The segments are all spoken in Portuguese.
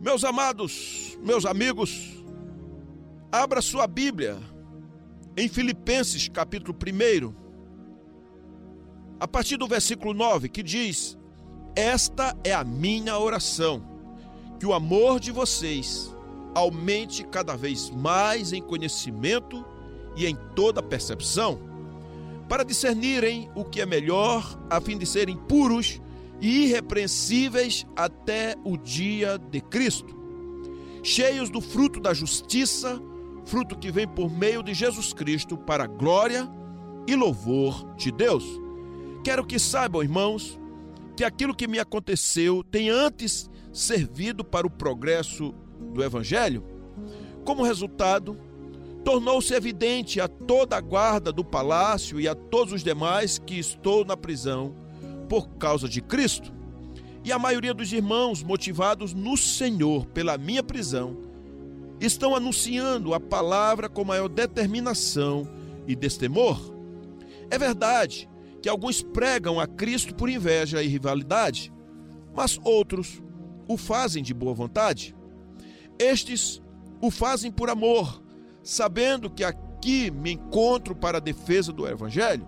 Meus amados, meus amigos, abra sua Bíblia em Filipenses capítulo 1, a partir do versículo 9, que diz: Esta é a minha oração, que o amor de vocês aumente cada vez mais em conhecimento e em toda percepção, para discernirem o que é melhor, a fim de serem puros irrepreensíveis até o dia de Cristo, cheios do fruto da justiça, fruto que vem por meio de Jesus Cristo para a glória e louvor de Deus. Quero que saibam, irmãos, que aquilo que me aconteceu tem antes servido para o progresso do Evangelho. Como resultado, tornou-se evidente a toda a guarda do palácio e a todos os demais que estou na prisão por causa de Cristo. E a maioria dos irmãos, motivados no Senhor pela minha prisão, estão anunciando a palavra com maior determinação e destemor. É verdade que alguns pregam a Cristo por inveja e rivalidade, mas outros o fazem de boa vontade. Estes o fazem por amor, sabendo que aqui me encontro para a defesa do Evangelho.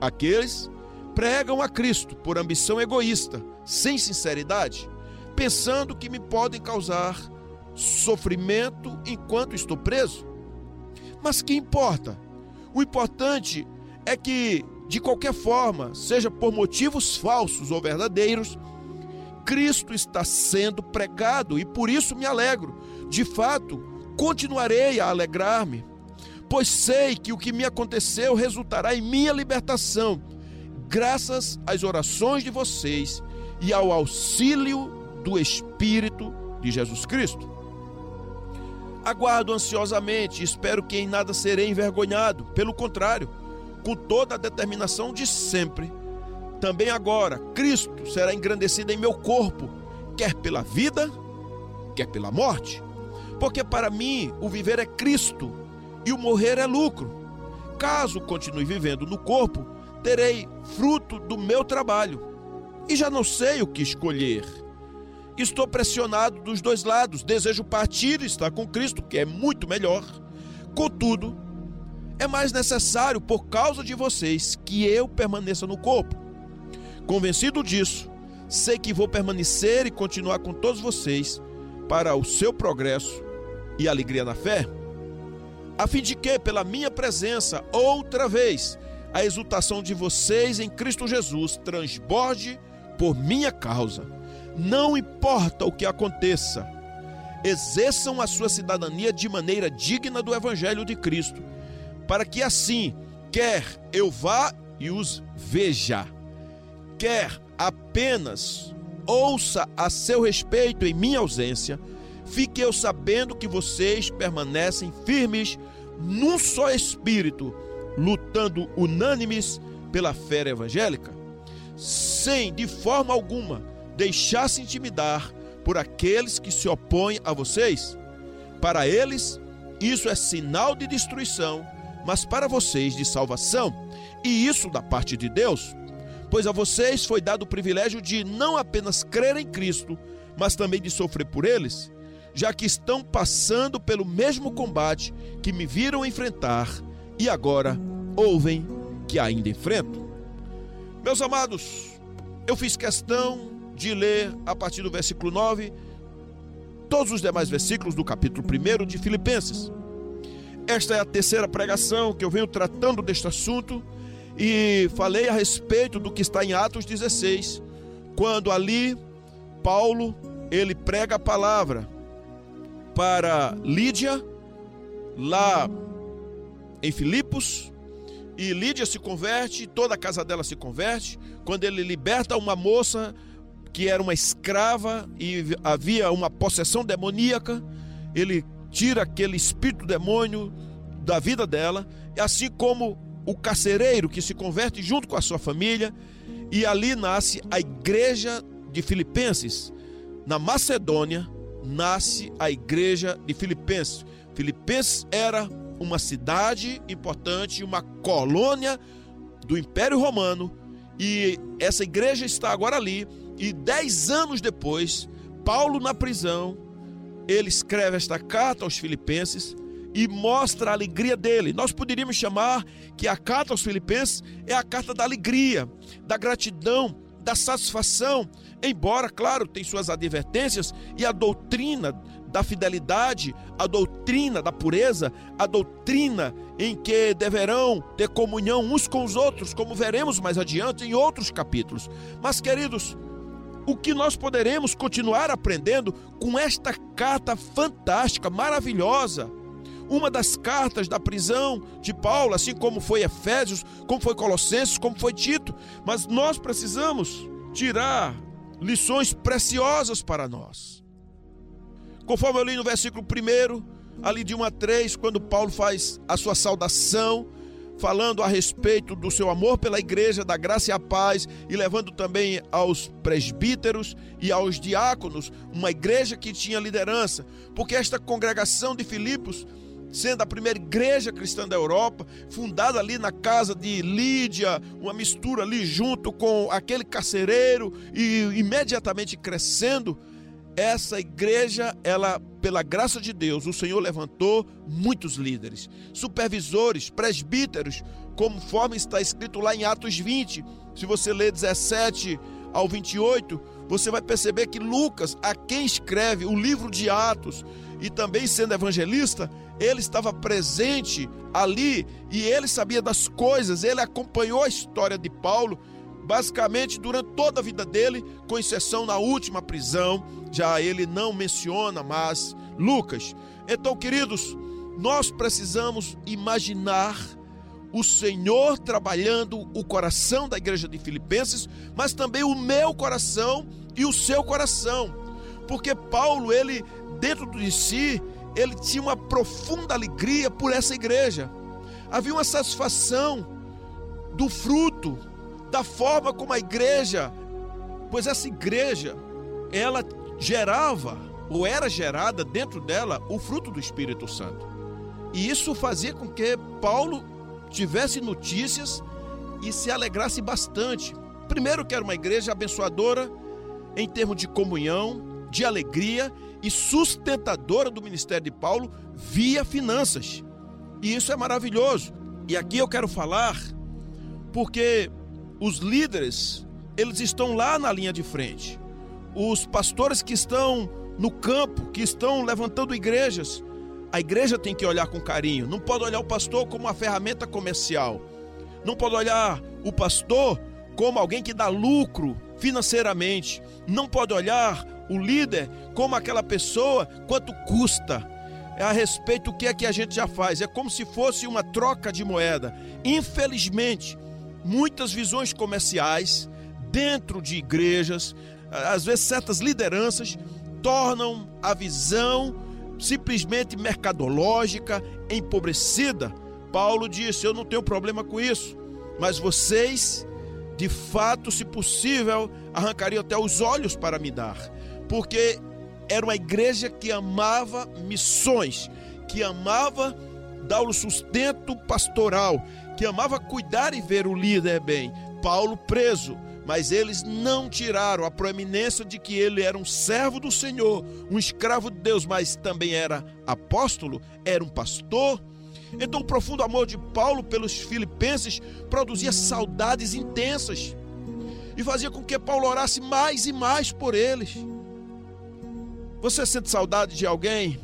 Aqueles pregam a Cristo por ambição egoísta, sem sinceridade, pensando que me podem causar sofrimento enquanto estou preso. Mas que importa? O importante é que, de qualquer forma, seja por motivos falsos ou verdadeiros, Cristo está sendo pregado e por isso me alegro. De fato, continuarei a alegrar-me, pois sei que o que me aconteceu resultará em minha libertação graças às orações de vocês e ao auxílio do Espírito de Jesus Cristo. Aguardo ansiosamente e espero que em nada serei envergonhado, pelo contrário, com toda a determinação de sempre. Também agora, Cristo será engrandecido em meu corpo, quer pela vida, quer pela morte. Porque para mim o viver é Cristo e o morrer é lucro. Caso continue vivendo no corpo, terei fruto do meu trabalho e já não sei o que escolher. Estou pressionado dos dois lados, desejo partir e estar com Cristo, que é muito melhor. Contudo, é mais necessário, por causa de vocês, que eu permaneça no corpo. Convencido disso, sei que vou permanecer e continuar com todos vocês para o seu progresso e alegria na fé, a fim de que, pela minha presença, outra vez, a exultação de vocês em Cristo Jesus transborde por minha causa. Não importa o que aconteça, exerçam a sua cidadania de maneira digna do Evangelho de Cristo, para que assim, quer eu vá e os veja, quer apenas ouça a seu respeito em minha ausência, fique eu sabendo que vocês permanecem firmes num só espírito lutando unânimes pela fé evangélica, sem de forma alguma deixar-se intimidar por aqueles que se opõem a vocês. Para eles, isso é sinal de destruição, mas para vocês de salvação, e isso da parte de Deus, pois a vocês foi dado o privilégio de não apenas crer em Cristo, mas também de sofrer por eles, já que estão passando pelo mesmo combate que me viram enfrentar e agora ouvem que ainda enfrento. Meus amados, eu fiz questão de ler a partir do versículo 9 todos os demais versículos do capítulo 1 de Filipenses. Esta é a terceira pregação que eu venho tratando deste assunto e falei a respeito do que está em Atos 16, quando ali Paulo ele prega a palavra para Lídia lá em Filipos, e Lídia se converte, toda a casa dela se converte. Quando ele liberta uma moça que era uma escrava e havia uma possessão demoníaca, ele tira aquele espírito demônio da vida dela, assim como o carcereiro que se converte junto com a sua família, e ali nasce a igreja de Filipenses. Na Macedônia nasce a igreja de Filipenses. Filipenses era uma cidade importante, uma colônia do Império Romano, e essa igreja está agora ali. E dez anos depois, Paulo na prisão, ele escreve esta carta aos Filipenses e mostra a alegria dele. Nós poderíamos chamar que a carta aos Filipenses é a carta da alegria, da gratidão, da satisfação, embora, claro, tem suas advertências e a doutrina da fidelidade, a doutrina da pureza, a doutrina em que deverão ter comunhão uns com os outros, como veremos mais adiante em outros capítulos. Mas, queridos, o que nós poderemos continuar aprendendo com esta carta fantástica, maravilhosa, uma das cartas da prisão de Paulo, assim como foi Efésios, como foi Colossenses, como foi Tito, mas nós precisamos tirar lições preciosas para nós. Conforme eu li no versículo 1, ali de 1 a 3, quando Paulo faz a sua saudação, falando a respeito do seu amor pela igreja, da graça e a paz, e levando também aos presbíteros e aos diáconos, uma igreja que tinha liderança, porque esta congregação de Filipos sendo a primeira igreja cristã da Europa, fundada ali na casa de Lídia, uma mistura ali junto com aquele carcereiro e imediatamente crescendo. Essa igreja, ela, pela graça de Deus, o Senhor levantou muitos líderes, supervisores, presbíteros, conforme está escrito lá em Atos 20. Se você ler 17 ao 28, você vai perceber que Lucas, a quem escreve o livro de Atos, e também sendo evangelista, ele estava presente ali e ele sabia das coisas, ele acompanhou a história de Paulo basicamente durante toda a vida dele, com exceção na última prisão, já ele não menciona mais Lucas. Então, queridos, nós precisamos imaginar o Senhor trabalhando o coração da igreja de Filipenses, mas também o meu coração e o seu coração. Porque Paulo, ele dentro de si, ele tinha uma profunda alegria por essa igreja. Havia uma satisfação do fruto, da forma como a igreja, pois essa igreja, ela gerava, ou era gerada dentro dela, o fruto do Espírito Santo. E isso fazia com que Paulo tivesse notícias e se alegrasse bastante. Primeiro, que era uma igreja abençoadora em termos de comunhão, de alegria e sustentadora do ministério de Paulo via finanças. E isso é maravilhoso. E aqui eu quero falar porque os líderes, eles estão lá na linha de frente. Os pastores que estão no campo, que estão levantando igrejas, a igreja tem que olhar com carinho. Não pode olhar o pastor como uma ferramenta comercial. Não pode olhar o pastor como alguém que dá lucro financeiramente. Não pode olhar o líder como aquela pessoa, quanto custa. É a respeito do que é que a gente já faz. É como se fosse uma troca de moeda. Infelizmente, muitas visões comerciais dentro de igrejas, às vezes certas lideranças tornam a visão simplesmente mercadológica, empobrecida. Paulo disse: Eu não tenho problema com isso, mas vocês, de fato, se possível, arrancariam até os olhos para me dar porque era uma igreja que amava missões, que amava dar o sustento pastoral, que amava cuidar e ver o líder bem. Paulo preso, mas eles não tiraram a proeminência de que ele era um servo do Senhor, um escravo de Deus, mas também era apóstolo, era um pastor. Então, o profundo amor de Paulo pelos filipenses produzia saudades intensas e fazia com que Paulo orasse mais e mais por eles. Você sente saudade de alguém?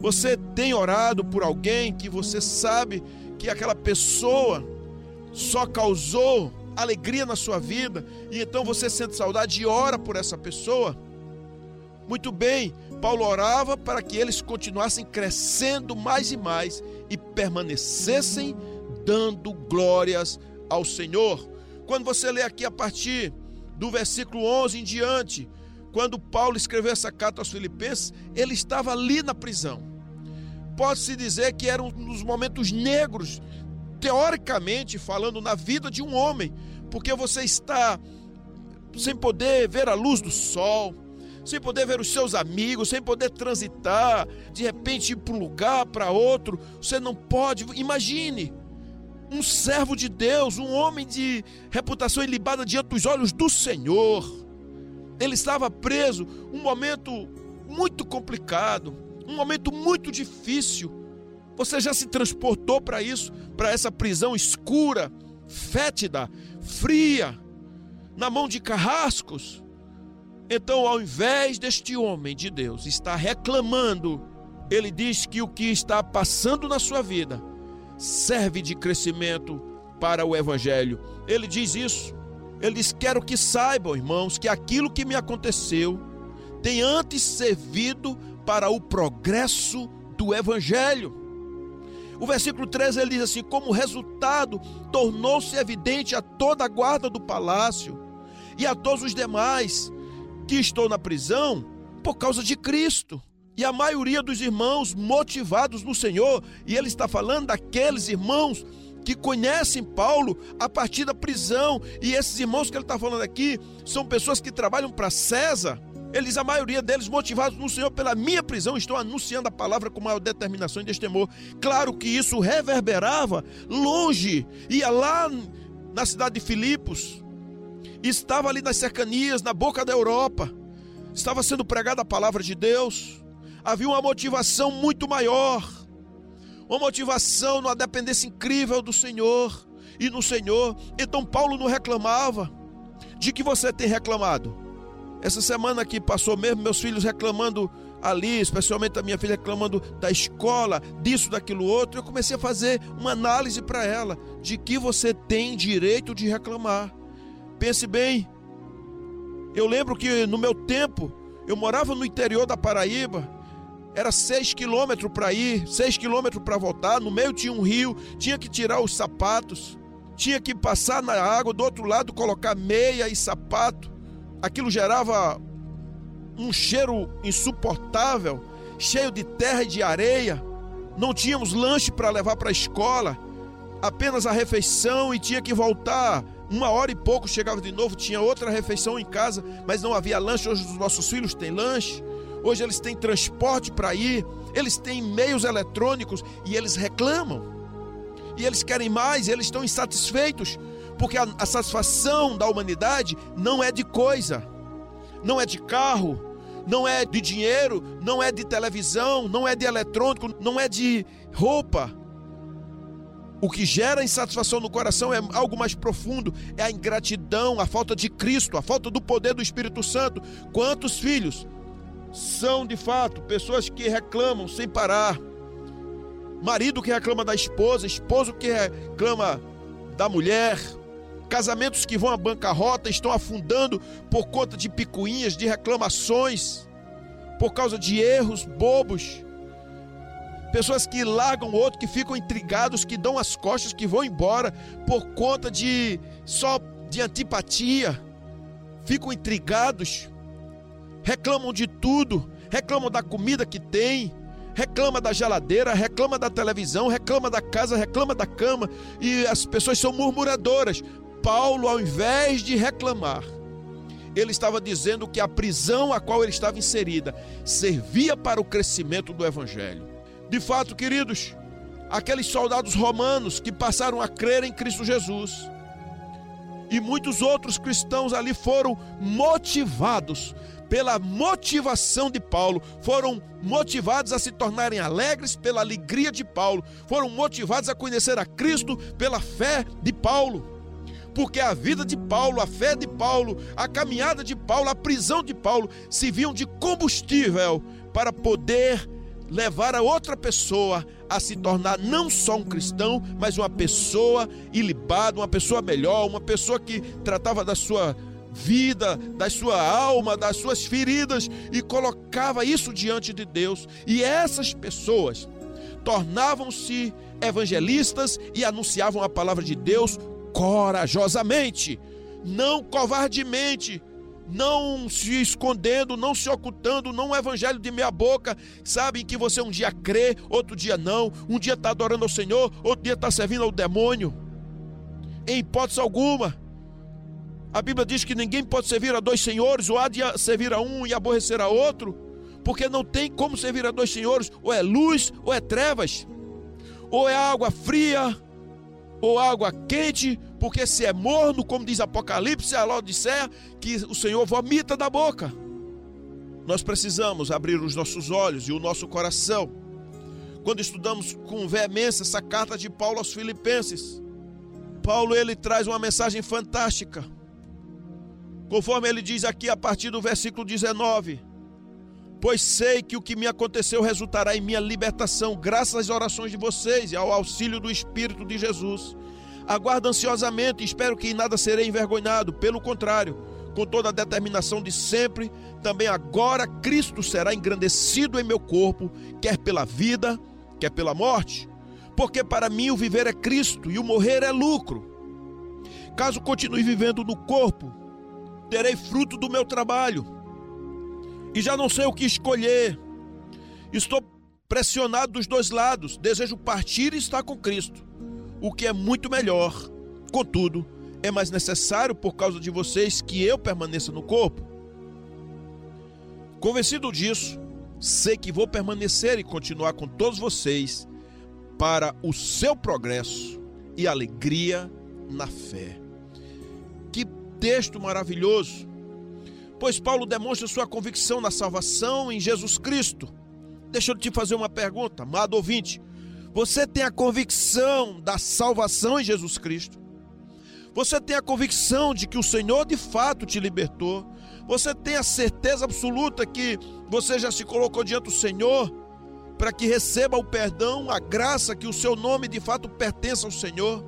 Você tem orado por alguém que você sabe que aquela pessoa só causou alegria na sua vida e então você sente saudade e ora por essa pessoa? Muito bem, Paulo orava para que eles continuassem crescendo mais e mais e permanecessem dando glórias ao Senhor. Quando você lê aqui a partir do versículo 11 em diante, quando Paulo escreveu essa carta aos Filipenses, ele estava ali na prisão. Pode-se dizer que era um dos momentos negros, teoricamente falando, na vida de um homem, porque você está sem poder ver a luz do sol, sem poder ver os seus amigos, sem poder transitar, de repente ir para um lugar, para outro, você não pode. Imagine um servo de Deus, um homem de reputação ilibada diante dos olhos do Senhor ele estava preso, um momento muito complicado, um momento muito difícil. Você já se transportou para isso, para essa prisão escura, fétida, fria, na mão de carrascos? Então, ao invés deste homem de Deus estar reclamando, ele diz que o que está passando na sua vida serve de crescimento para o evangelho. Ele diz isso. Ele diz: Quero que saibam, irmãos, que aquilo que me aconteceu tem antes servido para o progresso do evangelho. O versículo 13 ele diz assim: Como resultado, tornou-se evidente a toda a guarda do palácio e a todos os demais que estou na prisão por causa de Cristo. E a maioria dos irmãos motivados no Senhor, e ele está falando daqueles irmãos que conhecem Paulo a partir da prisão. E esses irmãos que ele está falando aqui são pessoas que trabalham para César. Eles, a maioria deles, motivados no Senhor pela minha prisão, estão anunciando a palavra com maior determinação e destemor. Claro que isso reverberava longe, ia lá na cidade de Filipos, estava ali nas cercanias, na boca da Europa, estava sendo pregada a palavra de Deus. Havia uma motivação muito maior uma motivação numa dependência incrível do Senhor e no Senhor. Então Paulo não reclamava. De que você tem reclamado? Essa semana que passou mesmo, meus filhos reclamando ali, especialmente a minha filha reclamando da escola, disso, daquilo outro, eu comecei a fazer uma análise para ela de que você tem direito de reclamar. Pense bem. Eu lembro que no meu tempo, eu morava no interior da Paraíba era seis quilômetros para ir, seis quilômetros para voltar. No meio tinha um rio, tinha que tirar os sapatos, tinha que passar na água do outro lado, colocar meia e sapato. Aquilo gerava um cheiro insuportável, cheio de terra e de areia. Não tínhamos lanche para levar para a escola, apenas a refeição e tinha que voltar. Uma hora e pouco chegava de novo, tinha outra refeição em casa, mas não havia lanche. Hoje os nossos filhos têm lanche hoje eles têm transporte para ir, eles têm meios eletrônicos e eles reclamam. E eles querem mais, eles estão insatisfeitos, porque a, a satisfação da humanidade não é de coisa, não é de carro, não é de dinheiro, não é de televisão, não é de eletrônico, não é de roupa. O que gera insatisfação no coração é algo mais profundo, é a ingratidão, a falta de Cristo, a falta do poder do Espírito Santo. Quantos filhos são de fato pessoas que reclamam sem parar. Marido que reclama da esposa, esposo que reclama da mulher, casamentos que vão à bancarrota estão afundando por conta de picuinhas, de reclamações, por causa de erros bobos. Pessoas que largam o outro, que ficam intrigados, que dão as costas, que vão embora por conta de só de antipatia, ficam intrigados reclamam de tudo, reclamam da comida que tem, reclama da geladeira, reclama da televisão, reclama da casa, reclama da cama e as pessoas são murmuradoras. Paulo, ao invés de reclamar, ele estava dizendo que a prisão a qual ele estava inserida servia para o crescimento do evangelho. De fato, queridos, aqueles soldados romanos que passaram a crer em Cristo Jesus e muitos outros cristãos ali foram motivados pela motivação de Paulo, foram motivados a se tornarem alegres pela alegria de Paulo, foram motivados a conhecer a Cristo pela fé de Paulo. Porque a vida de Paulo, a fé de Paulo, a caminhada de Paulo, a prisão de Paulo serviam de combustível para poder levar a outra pessoa a se tornar não só um cristão, mas uma pessoa ilibada, uma pessoa melhor, uma pessoa que tratava da sua vida, da sua alma, das suas feridas e colocava isso diante de Deus. E essas pessoas tornavam-se evangelistas e anunciavam a palavra de Deus corajosamente, não covardemente, não se escondendo, não se ocultando, não um evangelho de meia boca, sabem que você um dia crê, outro dia não, um dia está adorando ao Senhor, outro dia está servindo ao demônio. Em hipótese alguma, a Bíblia diz que ninguém pode servir a dois senhores, ou há de servir a um e aborrecer a outro, porque não tem como servir a dois senhores, ou é luz ou é trevas, ou é água fria ou água quente, porque se é morno, como diz Apocalipse, a Laodicea, que o Senhor vomita da boca. nós precisamos abrir os nossos olhos e o nosso coração quando estudamos com veemência essa carta de Paulo aos Filipenses. Paulo ele traz uma mensagem fantástica. Conforme ele diz aqui a partir do versículo 19: Pois sei que o que me aconteceu resultará em minha libertação, graças às orações de vocês e ao auxílio do Espírito de Jesus. Aguardo ansiosamente e espero que em nada serei envergonhado, pelo contrário, com toda a determinação de sempre, também agora Cristo será engrandecido em meu corpo, quer pela vida, quer pela morte, porque para mim o viver é Cristo e o morrer é lucro. Caso continue vivendo no corpo, terei fruto do meu trabalho e já não sei o que escolher. Estou pressionado dos dois lados, desejo partir e estar com Cristo, o que é muito melhor. Contudo, é mais necessário por causa de vocês que eu permaneça no corpo. Convencido disso, sei que vou permanecer e continuar com todos vocês para o seu progresso e alegria na fé. Que texto maravilhoso! Pois Paulo demonstra sua convicção na salvação em Jesus Cristo. Deixa eu te fazer uma pergunta, amado ouvinte. Você tem a convicção da salvação em Jesus Cristo? Você tem a convicção de que o Senhor de fato te libertou? Você tem a certeza absoluta que você já se colocou diante do Senhor para que receba o perdão, a graça, que o seu nome de fato pertence ao Senhor?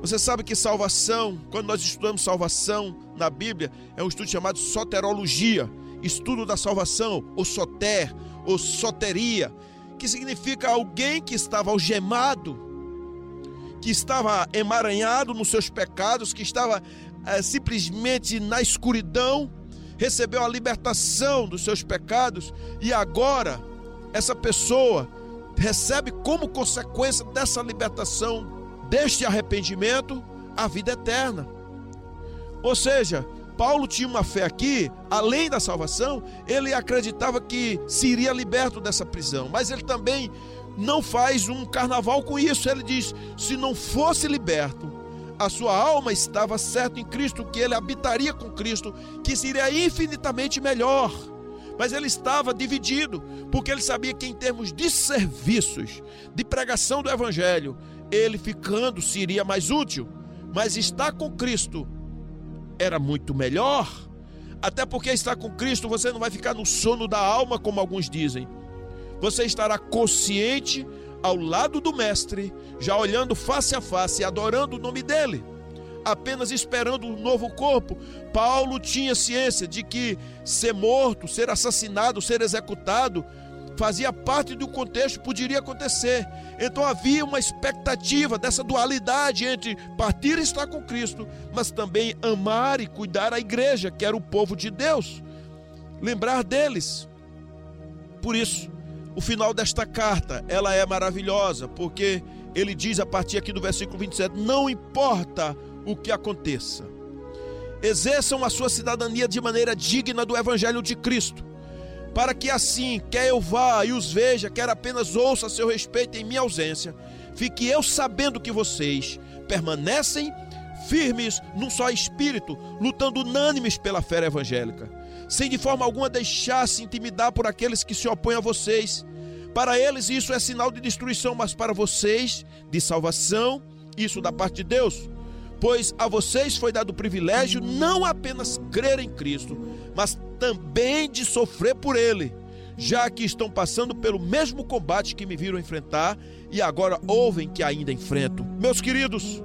Você sabe que salvação, quando nós estudamos salvação na Bíblia, é um estudo chamado soterologia, estudo da salvação, ou soter, ou soteria, que significa alguém que estava algemado, que estava emaranhado nos seus pecados, que estava é, simplesmente na escuridão, recebeu a libertação dos seus pecados e agora essa pessoa recebe como consequência dessa libertação, deste arrependimento, a vida eterna. Ou seja, Paulo tinha uma fé aqui, além da salvação, ele acreditava que seria liberto dessa prisão, mas ele também não faz um carnaval com isso. Ele diz: se não fosse liberto, a sua alma estava certa em Cristo, que ele habitaria com Cristo, que seria infinitamente melhor. Mas ele estava dividido, porque ele sabia que, em termos de serviços, de pregação do Evangelho, ele ficando seria mais útil. Mas estar com Cristo era muito melhor. Até porque estar com Cristo você não vai ficar no sono da alma, como alguns dizem você estará consciente ao lado do Mestre, já olhando face a face adorando o nome dele, apenas esperando um novo corpo. Paulo tinha ciência de que ser morto, ser assassinado, ser executado, fazia parte do contexto, poderia acontecer. Então havia uma expectativa dessa dualidade entre partir e estar com Cristo, mas também amar e cuidar a igreja, que era o povo de Deus. Lembrar deles. Por isso, o final desta carta, ela é maravilhosa, porque ele diz a partir aqui do versículo 27, não importa o que aconteça. Exerçam a sua cidadania de maneira digna do evangelho de Cristo, para que assim, quer eu vá e os veja, quer apenas ouça a seu respeito em minha ausência, fique eu sabendo que vocês permanecem firmes num só espírito, lutando unânimes pela fé evangélica, sem de forma alguma deixar-se intimidar por aqueles que se opõem a vocês, para eles isso é sinal de destruição, mas para vocês de salvação, isso da parte de Deus. Pois a vocês foi dado o privilégio não apenas crer em Cristo, mas também de sofrer por Ele, já que estão passando pelo mesmo combate que me viram enfrentar e agora ouvem que ainda enfrento. Meus queridos,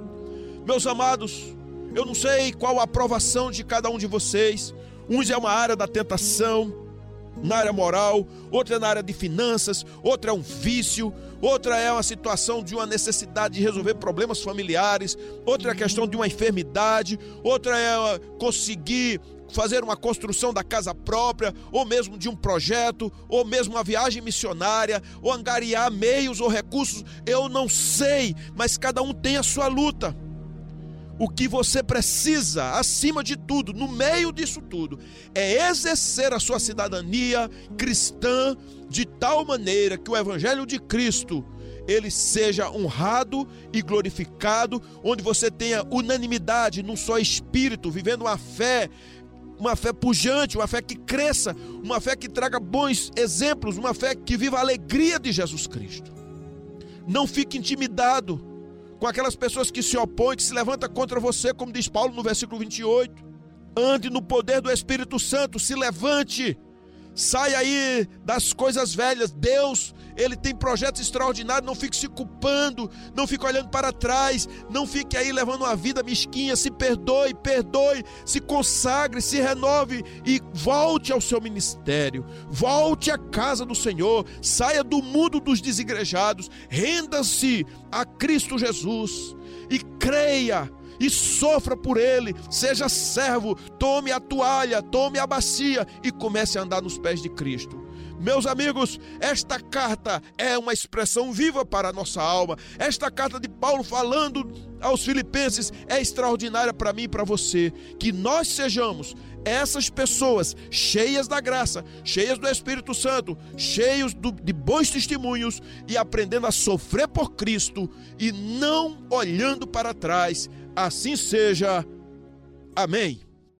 meus amados, eu não sei qual a aprovação de cada um de vocês. Uns é uma área da tentação, na área moral, outra é na área de finanças, outra é um vício, outra é uma situação de uma necessidade de resolver problemas familiares, outra é a questão de uma enfermidade, outra é conseguir fazer uma construção da casa própria, ou mesmo de um projeto, ou mesmo uma viagem missionária, ou angariar meios ou recursos, eu não sei, mas cada um tem a sua luta. O que você precisa, acima de tudo, no meio disso tudo, é exercer a sua cidadania cristã de tal maneira que o evangelho de Cristo ele seja honrado e glorificado, onde você tenha unanimidade num só espírito, vivendo uma fé uma fé pujante, uma fé que cresça, uma fé que traga bons exemplos, uma fé que viva a alegria de Jesus Cristo. Não fique intimidado com aquelas pessoas que se opõem, que se levantam contra você, como diz Paulo no versículo 28. Ande no poder do Espírito Santo, se levante Sai aí das coisas velhas. Deus, Ele tem projetos extraordinários. Não fique se culpando. Não fique olhando para trás. Não fique aí levando uma vida mesquinha. Se perdoe, perdoe. Se consagre, se renove e volte ao seu ministério. Volte à casa do Senhor. Saia do mundo dos desigrejados. Renda-se a Cristo Jesus e creia e sofra por ele, seja servo, tome a toalha, tome a bacia e comece a andar nos pés de Cristo. Meus amigos, esta carta é uma expressão viva para a nossa alma. Esta carta de Paulo falando aos filipenses é extraordinária para mim e para você. Que nós sejamos essas pessoas cheias da graça, cheias do Espírito Santo, cheios do, de bons testemunhos e aprendendo a sofrer por Cristo e não olhando para trás Assim seja. Amém.